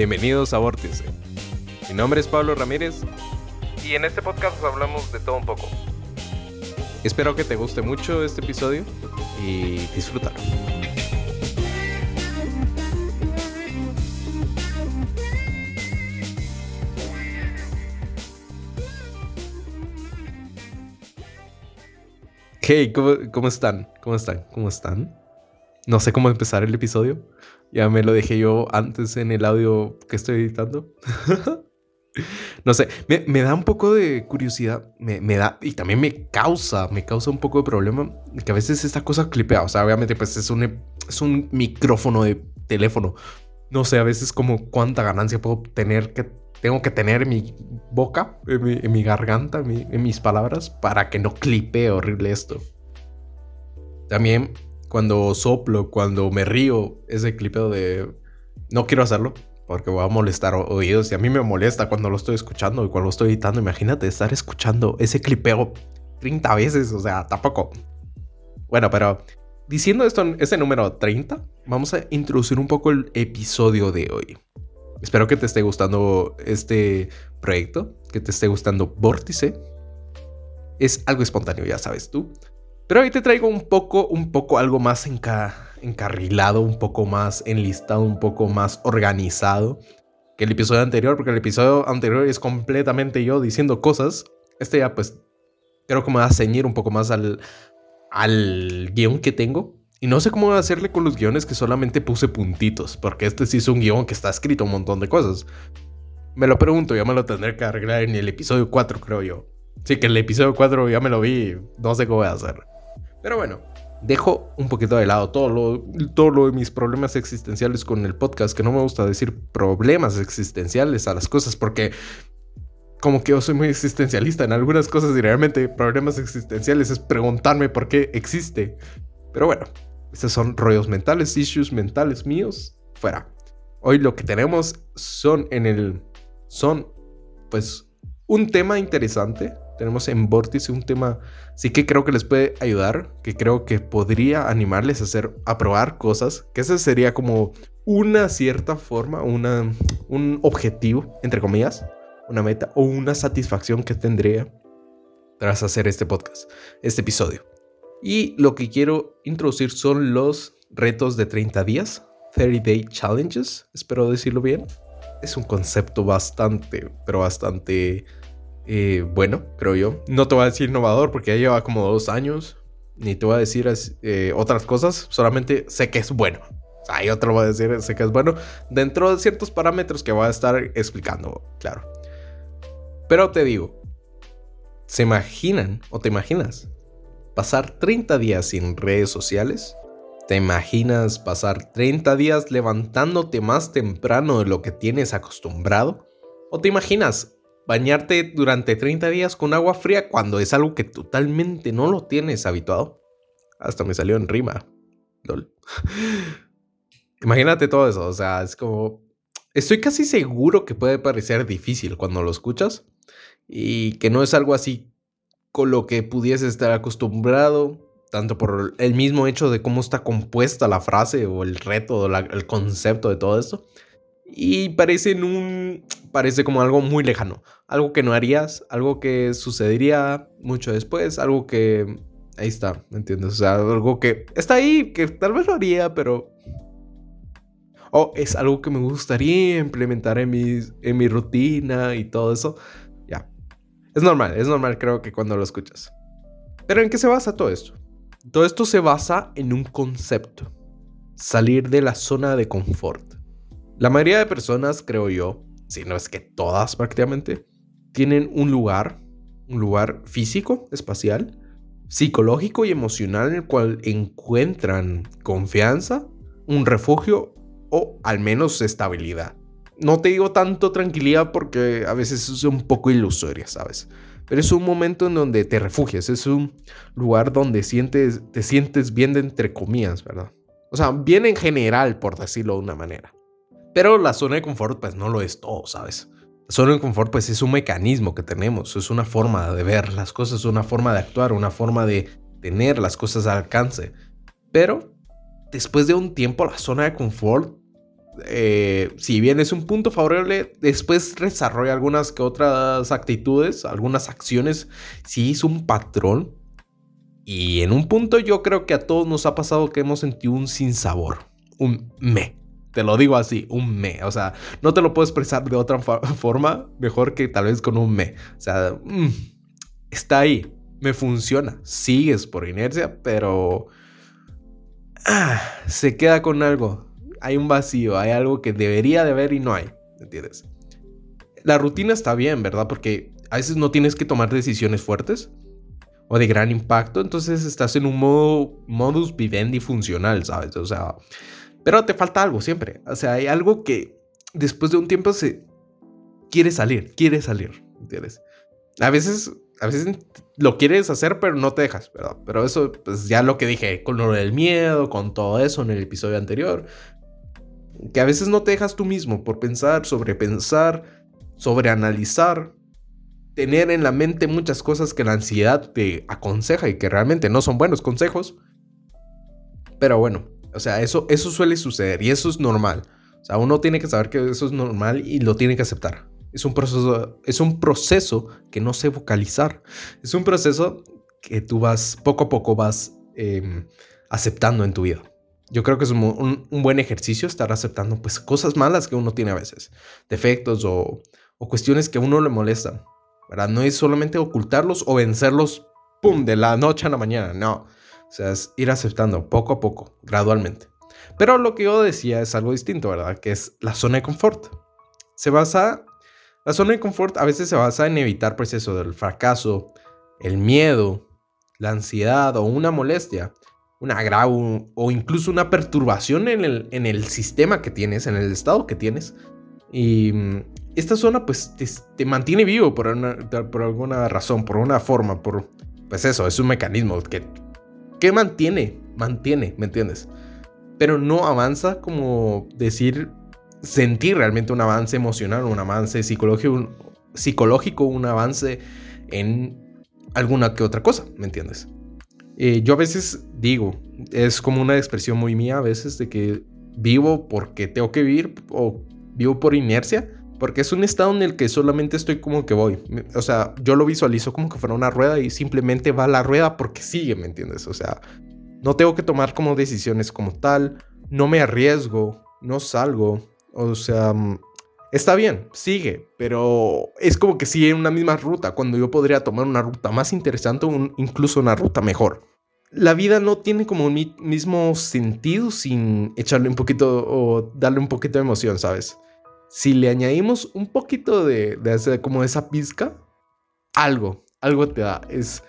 Bienvenidos a Vórtice. Mi nombre es Pablo Ramírez y en este podcast hablamos de todo un poco. Espero que te guste mucho este episodio y disfrútalo. Hey, ¿cómo, ¿cómo, están? ¿Cómo están? ¿Cómo están? No sé cómo empezar el episodio. Ya me lo dejé yo antes en el audio que estoy editando. no sé, me, da un poco de curiosidad. Me, da, y también me causa, me causa un poco de problema que a veces esta cosa clipea. O sea, obviamente, pues es un, es un micrófono de teléfono. No sé, a veces como cuánta ganancia puedo tener que tengo que tener en mi boca, en mi, garganta, en, mis palabras, para que no clipee horrible esto. También cuando soplo, cuando me río, ese clipeo de no quiero hacerlo porque voy a molestar oídos y a mí me molesta cuando lo estoy escuchando y cuando lo estoy editando. Imagínate estar escuchando ese clipeo 30 veces, o sea, tampoco. Bueno, pero diciendo esto, ese número 30, vamos a introducir un poco el episodio de hoy. Espero que te esté gustando este proyecto, que te esté gustando Vórtice. Es algo espontáneo, ya sabes tú. Pero hoy te traigo un poco, un poco algo más encarrilado, un poco más enlistado, un poco más organizado que el episodio anterior, porque el episodio anterior es completamente yo diciendo cosas. Este ya pues creo que me va a ceñir un poco más al, al guion que tengo. Y no sé cómo hacerle con los guiones que solamente puse puntitos, porque este sí es un guion que está escrito un montón de cosas. Me lo pregunto, ya me lo tendré que arreglar en el episodio 4, creo yo. Sí, que el episodio 4 ya me lo vi, no sé cómo voy a hacer. Pero bueno, dejo un poquito de lado todo lo, de mis problemas existenciales con el podcast, que no me gusta decir problemas existenciales a las cosas, porque como que yo soy muy existencialista en algunas cosas y realmente problemas existenciales es preguntarme por qué existe. Pero bueno, estos son rollos mentales, issues mentales míos, fuera. Hoy lo que tenemos son en el... son pues un tema interesante tenemos en Vórtice un tema, sí que creo que les puede ayudar, que creo que podría animarles a hacer, a probar cosas, que ese sería como una cierta forma, una, un objetivo, entre comillas, una meta o una satisfacción que tendría tras hacer este podcast, este episodio. Y lo que quiero introducir son los retos de 30 días, 30 Day Challenges, espero decirlo bien. Es un concepto bastante, pero bastante eh, bueno, creo yo. No te voy a decir innovador porque ya lleva como dos años. Ni te voy a decir eh, otras cosas. Solamente sé que es bueno. O sea, yo te lo voy a decir, sé que es bueno. Dentro de ciertos parámetros que voy a estar explicando, claro. Pero te digo, ¿se imaginan o te imaginas pasar 30 días sin redes sociales? ¿Te imaginas pasar 30 días levantándote más temprano de lo que tienes acostumbrado? ¿O te imaginas bañarte durante 30 días con agua fría cuando es algo que totalmente no lo tienes habituado. Hasta me salió en rima. Imagínate todo eso, o sea, es como... Estoy casi seguro que puede parecer difícil cuando lo escuchas y que no es algo así con lo que pudiese estar acostumbrado, tanto por el mismo hecho de cómo está compuesta la frase o el reto o el concepto de todo esto. Y parece un parece como algo muy lejano, algo que no harías, algo que sucedería mucho después, algo que ahí está, ¿me entiendes? O sea, algo que está ahí, que tal vez lo haría, pero o es algo que me gustaría implementar en mi, en mi rutina y todo eso. Ya. Es normal, es normal creo que cuando lo escuchas. Pero ¿en qué se basa todo esto? Todo esto se basa en un concepto. Salir de la zona de confort. La mayoría de personas, creo yo, si no es que todas prácticamente, tienen un lugar, un lugar físico, espacial, psicológico y emocional en el cual encuentran confianza, un refugio o al menos estabilidad. No te digo tanto tranquilidad porque a veces es un poco ilusoria, ¿sabes? Pero es un momento en donde te refugias, es un lugar donde sientes, te sientes bien de entre comillas, ¿verdad? O sea, bien en general, por decirlo de una manera. Pero la zona de confort pues no lo es todo, ¿sabes? La zona de confort pues es un mecanismo que tenemos, es una forma de ver las cosas, una forma de actuar, una forma de tener las cosas al alcance. Pero después de un tiempo la zona de confort eh, si bien es un punto favorable, después desarrolla algunas que otras actitudes, algunas acciones, si es un patrón. Y en un punto yo creo que a todos nos ha pasado que hemos sentido un sinsabor, un me. Te lo digo así, un me. O sea, no te lo puedo expresar de otra forma mejor que tal vez con un me. O sea, mm, está ahí, me funciona. Sigues por inercia, pero ah, se queda con algo. Hay un vacío, hay algo que debería de haber y no hay. ¿Entiendes? La rutina está bien, ¿verdad? Porque a veces no tienes que tomar decisiones fuertes o de gran impacto, entonces estás en un modo modus vivendi funcional, ¿sabes? O sea, pero te falta algo siempre. O sea, hay algo que después de un tiempo se quiere salir, quiere salir, ¿entiendes? A veces, a veces lo quieres hacer, pero no te dejas, ¿verdad? Pero eso, pues ya lo que dije, con lo del miedo, con todo eso en el episodio anterior, que a veces no te dejas tú mismo por pensar, sobrepensar, sobreanalizar, tener en la mente muchas cosas que la ansiedad te aconseja y que realmente no son buenos consejos. Pero bueno, o sea, eso, eso suele suceder y eso es normal. O sea, uno tiene que saber que eso es normal y lo tiene que aceptar. Es un proceso, es un proceso que no sé vocalizar. Es un proceso que tú vas, poco a poco vas em, aceptando en tu vida. Yo creo que es un, buen ejercicio estar aceptando pues cosas malas que uno tiene a veces, defectos o, o cuestiones que a uno le molestan. ¿verdad? No es solamente ocultarlos o vencerlos, ¡pum!, de la noche a la mañana, no. O sea, es ir aceptando poco a poco, gradualmente. Pero lo que yo decía es algo distinto, ¿verdad? Que es la zona de confort. Se basa, la zona de confort a veces se basa en evitar pues eso del fracaso, el miedo, la ansiedad o una molestia, un agravo o incluso una perturbación en el, en el sistema que tienes, en el estado que tienes. Y mm, esta zona pues te, mantiene vivo por, por alguna razón, por una forma, por... Pues eso, es un mecanismo que ¿Qué mantiene? Mantiene, ¿me entiendes? Pero no avanza como decir, sentir realmente un avance emocional, un avance psicológico, un, psicológico, un avance en alguna que otra cosa, ¿me entiendes? Eh, yo a veces digo, es como una expresión muy mía a veces de que vivo porque tengo que vivir o vivo por inercia porque es un estado en el que solamente estoy como que voy. O sea, yo lo visualizo como que fuera una rueda y simplemente va la rueda porque sigue, ¿me entiendes? O sea, no tengo que tomar como decisiones como tal, no me arriesgo, no salgo. O sea, mm, está bien, sigue, pero es como que sigue en una misma ruta cuando yo podría tomar una ruta más interesante o incluso una ruta mejor. La vida no tiene como un mismo sentido sin echarle un poquito o darle un poquito de emoción, ¿sabes? Si le añadimos un poquito de, de, como esa pizca, algo, algo te da, es,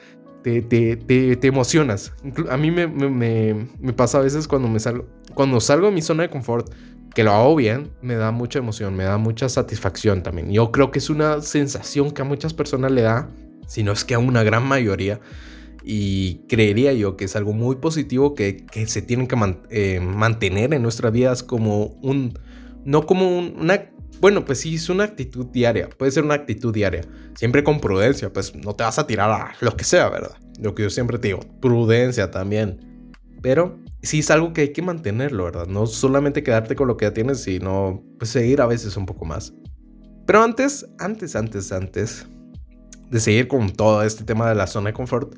te, te, te, emocionas. A mí me, me, me, pasa a veces cuando me salgo, cuando salgo de mi zona de confort, que lo hago bien, me da mucha emoción, me da mucha satisfacción también. Yo creo que es una sensación que a muchas personas le da, si no es que a una gran mayoría. Y creería yo que es algo muy positivo que, que se tiene que eh, mantener en nuestras vidas como un, no como una... Bueno, pues sí, es una actitud diaria, puede ser una actitud diaria, siempre con prudencia, pues no te vas a tirar a lo que sea, ¿verdad? Lo que yo siempre te digo, prudencia también. Pero sí es algo que hay que mantenerlo, ¿verdad? No solamente quedarte con lo que ya tienes, sino pues seguir a veces un poco más. Pero antes, antes, antes, antes de seguir con todo este tema de la zona de confort,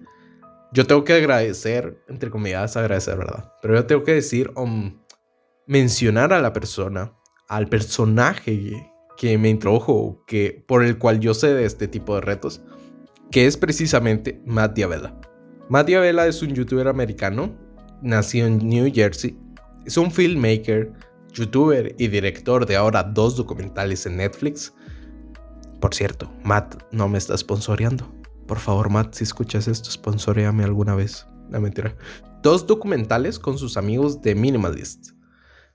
yo tengo que agradecer, entre comillas, agradecer, ¿verdad? Pero yo tengo que decir, um, mencionar a la persona al personaje que me introdujo, que, por el cual yo sé de este tipo de retos, que es precisamente Matt Diavela. Matt Diavela es un youtuber americano, nació en New Jersey, es un filmmaker, youtuber y director de ahora dos documentales en Netflix. Por cierto, Matt no me está sponsoreando. Por favor, Matt, si escuchas esto, sponsoreame alguna vez. No mentira. Dos documentales con sus amigos de Minimalist.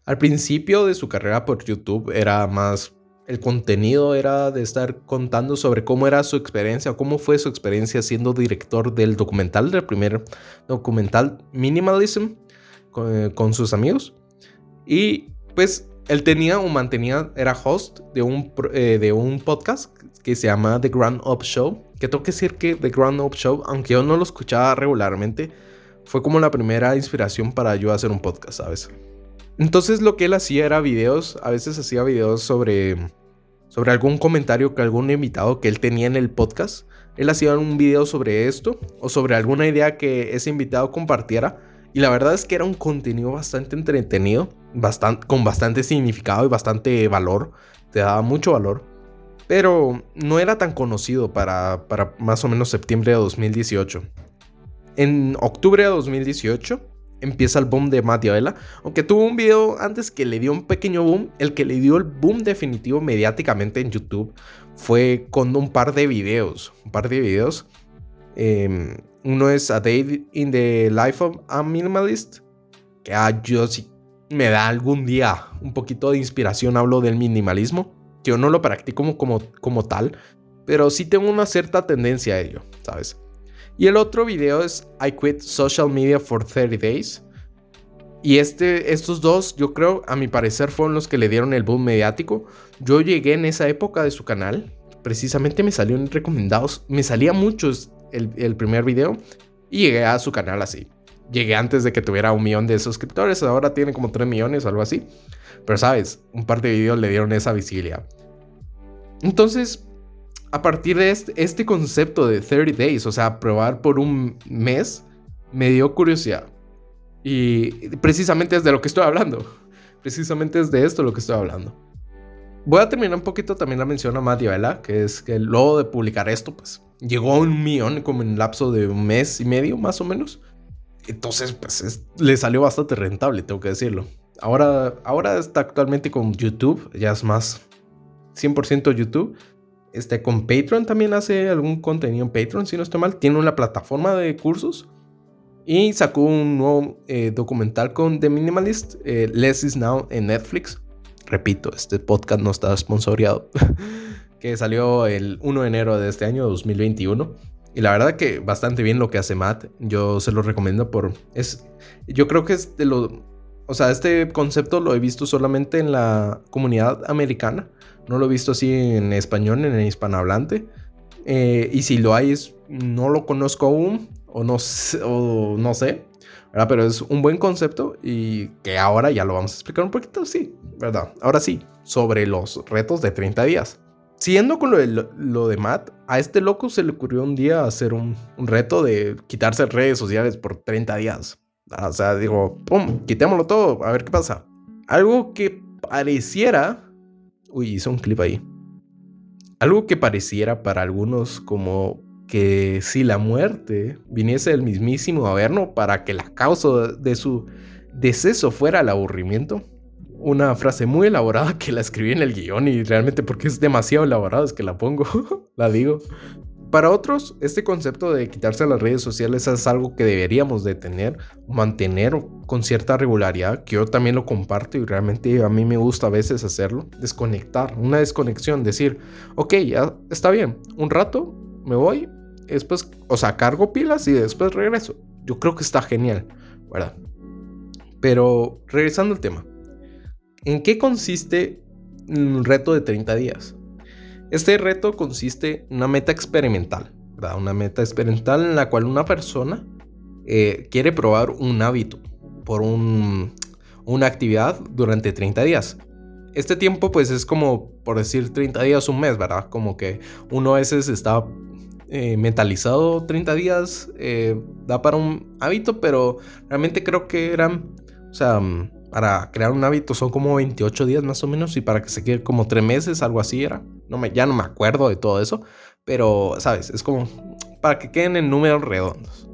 Al principio de su carrera por YouTube era más el contenido era de estar contando sobre cómo era su experiencia, cómo fue su experiencia siendo director del documental, del primer documental Minimalism con, sus amigos. Y pues él tenía o mantenía, era host de un, eh, de un podcast que se llama The Grand Up Show. Que tengo que decir que The Grand Up Show, aunque yo no lo escuchaba regularmente, fue como la primera inspiración para yo hacer un podcast, ¿sabes? Entonces lo que él hacía era videos, a veces hacía videos sobre, sobre algún comentario que algún invitado que él tenía en el podcast. Él hacía un video sobre esto o sobre alguna idea que ese invitado compartiera. Y la verdad es que era un contenido bastante entretenido, bastante, con bastante significado y bastante valor. Te daba mucho valor. Pero no era tan conocido para, para más o menos septiembre de 2018. En octubre de 2018 empieza el boom de Matt aunque tuvo un video antes que le dio un pequeño boom, el que le dio el boom definitivo mediáticamente en YouTube fue con un par de videos, un par de videos. Em, uno es A Day in the Life of a Minimalist, que ah, yo sí me da algún día un poquito de inspiración, hablo del minimalismo, yo no lo practico como, como, como tal, pero sí tengo una cierta tendencia a ello, ¿sabes? Y el otro video es I Quit Social Media for 30 Days. Y este, estos dos, yo creo, a mi parecer, fueron los que le dieron el boom mediático. Yo llegué en esa época de su canal. Precisamente me salió en recomendados. Me salía mucho el, el primer video. Y llegué a su canal así. Llegué antes de que tuviera un millón de suscriptores. Ahora tiene como 3 millones o algo así. Pero sabes, un par de videos le dieron esa visibilidad. Entonces, a partir de este, este, concepto de 30 days, o sea, probar por un mes, me dio curiosidad. Y precisamente es de lo que estoy hablando. Precisamente es de esto lo que estoy hablando. Voy a terminar un poquito también la mención a Matt que es que luego de publicar esto, pues llegó a un millón como en lapso de un mes y medio, más o menos. Entonces, pues le salió bastante rentable, tengo que decirlo. Ahora, ahora está actualmente con YouTube, ya es más 100% YouTube. Este, con Patreon también hace algún contenido en Patreon, si no estoy mal. Tiene una plataforma de cursos. Y sacó un nuevo eh, documental con The Minimalist, eh, Less is Now en Netflix. Repito, este podcast no está sponsoreado. que salió el 1 de enero de este año, 2021. Y la verdad que bastante bien lo que hace Matt. Yo se lo recomiendo por... Es, yo creo que es de lo... O sea, este concepto lo he visto solamente en la comunidad americana. No lo he visto así en español, en el hispanohablante. Eh, y si lo hay, no lo conozco aún o no, o no sé. Pero es un buen concepto y que ahora ya lo vamos a explicar un poquito, sí, ¿verdad? Ahora sí, sobre los retos de 30 días. Siguiendo con lo de, lo de Matt, a este loco se le ocurrió un día hacer un, un reto de quitarse redes sociales por 30 días. O sea, digo, ¡pum! Quitémoslo todo, a ver qué pasa. Algo que pareciera Uy, hizo un clip ahí. Algo que pareciera para algunos como que si la muerte viniese del mismísimo Averno para que la causa de su deceso fuera el aburrimiento. Una frase muy elaborada que la escribí en el guion y realmente porque es demasiado elaborada es que la pongo, la digo. Para otros, este concepto de quitarse las redes sociales es algo que deberíamos de tener, mantener con cierta regularidad, que yo también lo comparto y realmente a mí me gusta a veces hacerlo, desconectar, una desconexión, decir, ok, ya está bien, un rato me voy, después, o sea, cargo pilas y después regreso. Yo creo que está genial, ¿verdad? Pero regresando al tema, ¿en qué consiste un reto de 30 días? Este reto consiste en una meta experimental, ¿verdad? Una meta experimental en la cual una persona eh, quiere probar un hábito por una actividad durante 30 días. Este tiempo pues es como, por decir, 30 días, un mes, ¿verdad? Como que uno a veces está eh, mentalizado 30 días, eh, da para un hábito, pero realmente creo que eran, o sea, para crear un hábito son como 28 días más o menos y para que se quede como 3 meses, algo así era. No me, ya no me acuerdo de todo eso, pero sabes, es como para que queden en números redondos.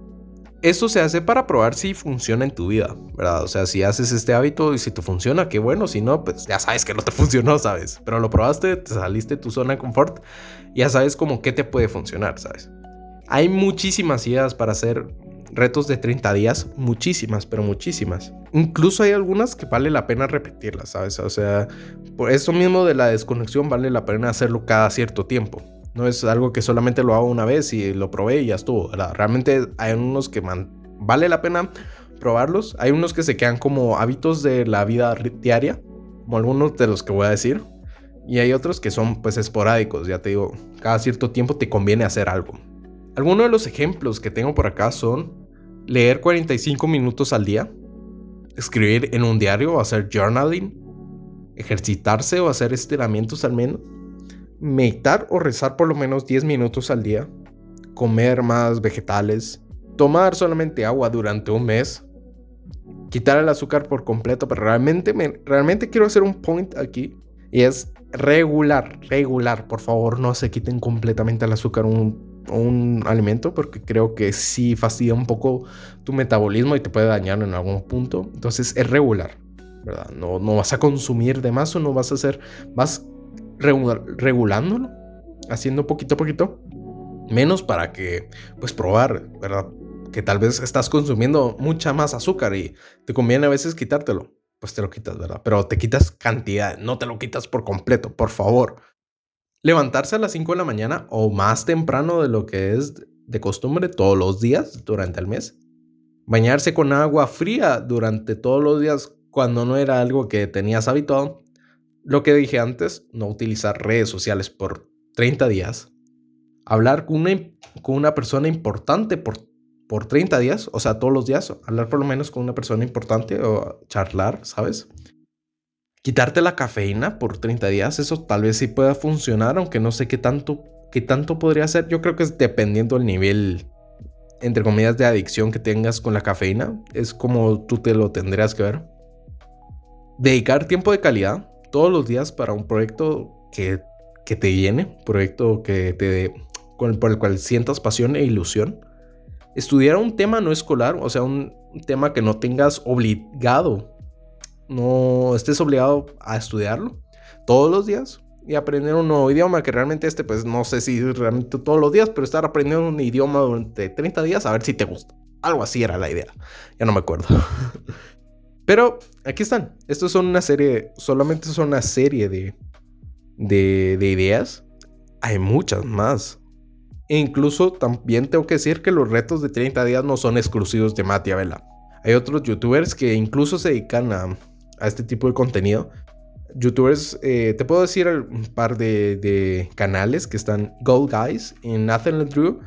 Esto se hace para probar si funciona en tu vida, ¿verdad? O sea, si haces este hábito y si te funciona, qué bueno, si no, pues ya sabes que no te funcionó, ¿sabes? Pero lo probaste, te saliste de tu zona de confort, ya sabes como qué te puede funcionar, ¿sabes? Hay muchísimas ideas para hacer retos de 30 días, muchísimas, pero muchísimas. Incluso hay algunas que vale la pena repetirlas, ¿sabes? O sea, por eso mismo de la desconexión vale la pena hacerlo cada cierto tiempo. No es algo que solamente lo hago una vez y lo probé y ya estuvo. Realmente hay unos que vale la pena probarlos. Hay unos que se quedan como hábitos de la vida diaria, como algunos de los que voy a decir. Y hay otros que son pues esporádicos, ya te digo, cada cierto tiempo te conviene hacer algo. Algunos de los ejemplos que tengo por acá son leer 45 minutos al día, escribir en un diario o hacer journaling, ejercitarse o hacer estiramientos al menos, meditar o rezar por lo menos 10 minutos al día, comer más vegetales, tomar solamente agua durante un mes, quitar el azúcar por completo, pero realmente, realmente quiero hacer un point aquí y es regular, regular, por favor no se quiten completamente el azúcar un, un alimento porque creo que sí fastidia un poco tu metabolismo y te puede dañar en algún punto, entonces es regular. ¿verdad? No, no vas a consumir de más o no vas a hacer, vas regulándolo, haciendo poquito a poquito, menos para que, pues probar, ¿verdad? Que tal vez estás consumiendo mucha más azúcar y te conviene a veces quitártelo, pues te lo quitas, ¿verdad? Pero te quitas cantidad, no te lo quitas por completo, por favor. Levantarse a las 5 de la mañana o más temprano de lo que es de costumbre todos los días durante el mes. Bañarse con agua fría durante todos los días cuando no era algo que tenías habituado. Lo que dije antes, no utilizar redes sociales por 30 días. Hablar con una, con una persona importante por, por 30 días, o sea, todos los días, hablar por lo menos con una persona importante o charlar, ¿sabes? Quitarte la cafeína por 30 días, eso tal vez sí pueda funcionar, aunque no sé qué tanto, qué tanto podría ser. Yo creo que es dependiendo del nivel, entre comillas, de adicción que tengas con la cafeína. Es como tú te lo tendrías que ver dedicar tiempo de calidad todos los días para un proyecto que, que te llene, proyecto que te, por el cual sientas pasión e ilusión. Estudiar un tema no escolar, o sea, un tema que no tengas obligado, no estés obligado a estudiarlo todos los días y aprender un nuevo idioma que realmente este, pues no sé si realmente todos los días, pero estar aprendiendo un idioma durante 30 días a ver si te gusta. Algo así era la idea. Ya no me acuerdo. Pero aquí están. Estos son una serie, solamente son una serie de, de, de ideas. Hay muchas más. E incluso también tengo que decir que los retos de 30 días no son exclusivos de Matia Vela. Hay otros youtubers que incluso se dedican a, a este tipo de contenido. Youtubers, eh, te puedo decir un par de, canales que están Gold Guys y Nathan Drew,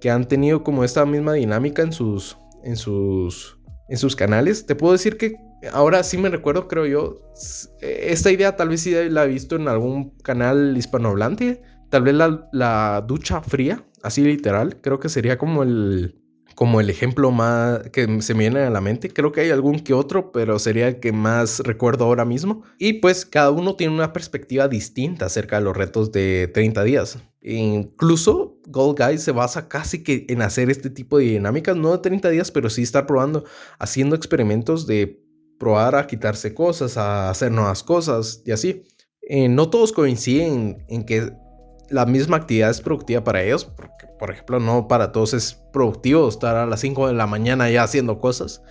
que han tenido como esta misma dinámica en sus, en sus en sus canales. Te puedo decir que ahora sí me recuerdo, creo yo, esta idea tal vez sí la he visto en algún canal hispanohablante. Tal vez la, la ducha fría, así literal, creo que sería como el, como el ejemplo más que se me viene a la mente. Creo que hay algún que otro, pero sería el que más recuerdo ahora mismo. Y pues cada uno tiene una perspectiva distinta acerca de los retos de 30 días. incluso Gold Guy se basa casi que en hacer este tipo de dinámicas, no de 30 días, pero sí estar probando, haciendo experimentos de probar a quitarse cosas, a hacer nuevas cosas y así. Eh, no todos coinciden en que la misma actividad es productiva para ellos, porque por ejemplo no para todos es productivo estar a las 5 de la mañana ya haciendo cosas.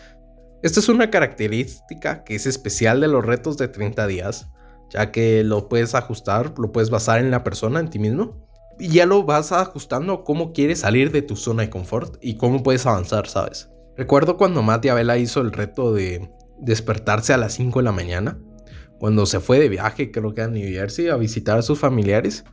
Esta es una característica que es especial de los retos de 30 días, ya que lo puedes ajustar, lo puedes basar en la persona, en ti mismo, y ya lo vas ajustando cómo quieres salir de tu zona de confort y cómo puedes avanzar, ¿sabes? Recuerdo cuando Matt Abela hizo el reto de despertarse a las 5 de la mañana, cuando se fue de viaje, creo que a New Jersey, a visitar a sus familiares.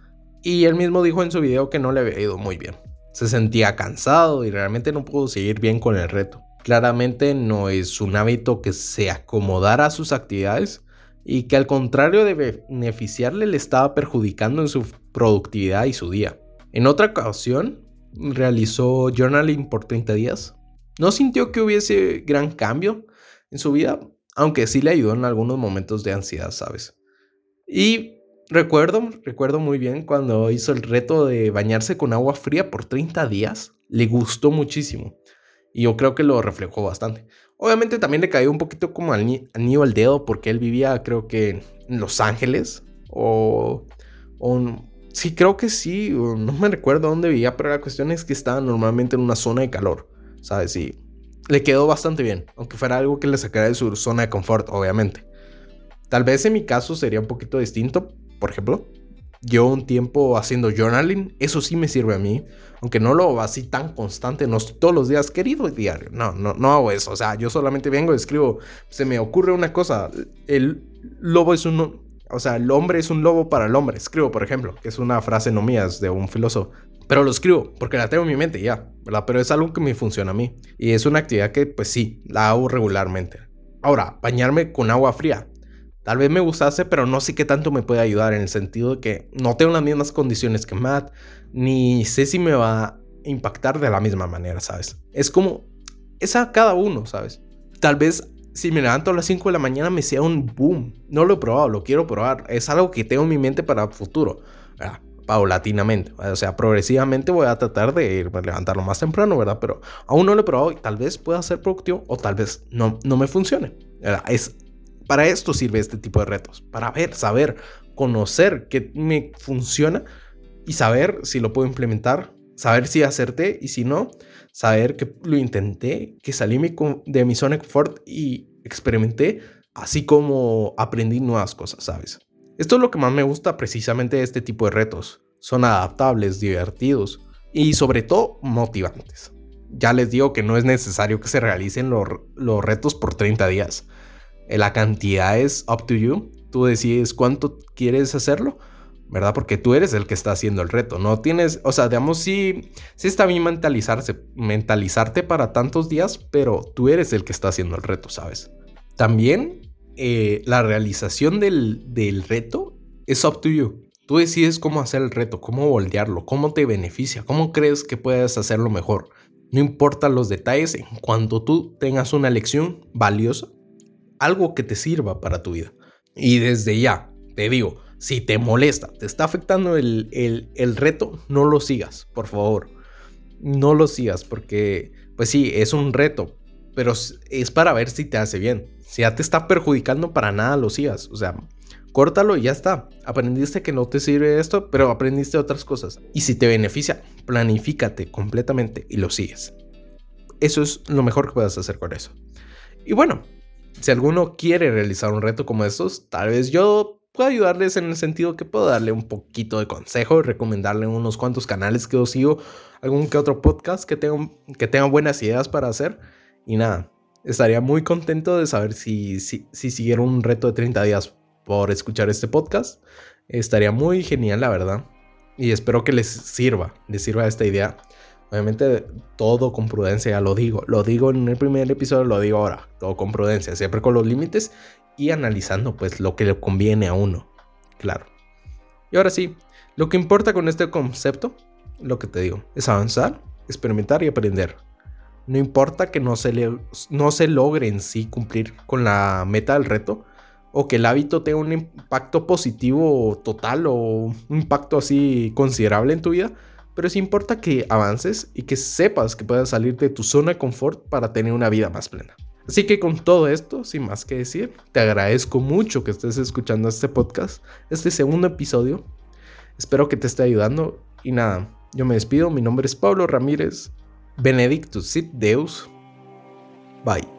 Y él mismo dijo en su video que no le había ido muy bien. Se sentía cansado y realmente no pudo seguir bien con el reto. Claramente no es un hábito que se acomodara a sus actividades y que al contrario de beneficiarle le estaba perjudicando en su productividad y su día. En otra ocasión realizó journaling por 30 días. No sintió que hubiese gran cambio en su vida, aunque sí le ayudó en algunos momentos de ansiedad, ¿sabes? Y recuerdo, recuerdo muy bien cuando hizo el reto de bañarse con agua fría por 30 días. Le gustó muchísimo. Y yo creo que lo reflejó bastante. Obviamente también le cayó un poquito como al niño al dedo porque él vivía creo que en Los Ángeles. O, o sí, creo que sí. No me recuerdo dónde vivía, pero la cuestión es que estaba normalmente en una zona de calor. ¿Sabes? Y le quedó bastante bien. Aunque fuera algo que le sacara de su zona de confort, obviamente. Tal vez en mi caso sería un poquito distinto por ejemplo, yo un tiempo haciendo journaling, eso sí me sirve a mí, aunque no lo hago así tan constante, no todos los días, querido diario, no, no, no hago eso, o sea, yo solamente vengo y escribo, se me ocurre una cosa, el lobo es un, o sea, el hombre es un lobo para el hombre, escribo, por ejemplo, que es una frase no mía, de un filósofo, pero lo escribo porque la tengo en mi mente ya, ¿verdad? Pero es algo que me funciona a mí y es una actividad que pues sí, la hago regularmente. Ahora, bañarme con agua fría. Tal vez me gustase, pero no sé qué tanto me puede ayudar en el sentido de que no tengo las mismas condiciones que Matt, ni sé si me va a impactar de la misma manera, ¿sabes? Es como, es a cada uno, ¿sabes? Tal vez si me levanto a las 5 de la mañana me sea un boom. No lo he probado, lo quiero probar. Es algo que tengo en mi mente para el futuro. ¿verdad? Paulatinamente. O sea, progresivamente voy a tratar de ir, levantarlo más temprano, ¿verdad? Pero aún no lo he probado y tal vez pueda ser productivo o tal vez no, no me funcione. Es, para esto sirve este tipo de retos. Para ver, saber, conocer qué me funciona y saber si lo puedo implementar. Saber si acerté y si no, saber que lo intenté, que salí de mi zona de y experimenté, así como aprendí nuevas cosas, ¿sabes? Esto es lo que más me gusta precisamente de este tipo de retos. Son adaptables, divertidos y sobre todo motivantes. Ya les digo que no es necesario que se realicen los, los retos por 30 días. La cantidad es up to you. Tú decides cuánto quieres hacerlo ¿verdad? Porque tú eres el que está haciendo el reto, no tienes, o sea, digamos, sí, sí está bien mentalizarse, mentalizarte para tantos días, pero tú eres el que está haciendo el reto, ¿sabes? También eh, la realización del, del reto es up to you. Tú decides cómo hacer el reto, cómo voltearlo, cómo te beneficia, cómo crees que puedes hacerlo mejor. No importa los detalles, en cuanto tú tengas una lección valiosa, algo que te sirva para tu vida. Y desde ya, te digo, si te molesta, te está afectando el, el, reto, no lo sigas, por favor. No lo sigas porque, pues sí, es un reto, pero es para ver si te hace bien. Si ya te está perjudicando, para nada lo sigas. O sea, córtalo y ya está. Aprendiste que no te sirve esto, pero aprendiste otras cosas. Y si te beneficia, planifícate completamente y lo sigues. Eso es lo mejor que puedes hacer con eso. Y bueno, si alguno quiere realizar un reto como estos, tal vez yo puedo ayudarles en el sentido que puedo darle un poquito de consejo y recomendarle unos cuantos canales que yo sigo, algún que otro podcast que tengan, que tengan buenas ideas para hacer. Y nada, estaría muy contento de saber si, si, si siguieron un reto de 30 días por escuchar este podcast. Estaría muy genial, la verdad. Y espero que les sirva, les sirva esta idea. Obviamente todo con prudencia, ya lo digo. Lo digo en el primer episodio, lo digo ahora. Todo con prudencia, siempre con los límites y analizando pues lo que le conviene a uno. Claro. Y ahora sí, lo que importa con este concepto, lo que te digo, es avanzar, experimentar y aprender. No importa que no se, no se logre en sí cumplir con la meta del reto o que el hábito tenga un impacto positivo total o un impacto así considerable en tu vida, pero sí importa que avances y que sepas que puedas salir de tu zona de confort para tener una vida más plena. Así que con todo esto, sin más que decir, te agradezco mucho que estés escuchando este podcast, este segundo episodio. Espero que te esté ayudando y nada, yo me despido, mi nombre es Pablo Ramírez, Benedictus Sit Deus. Bye.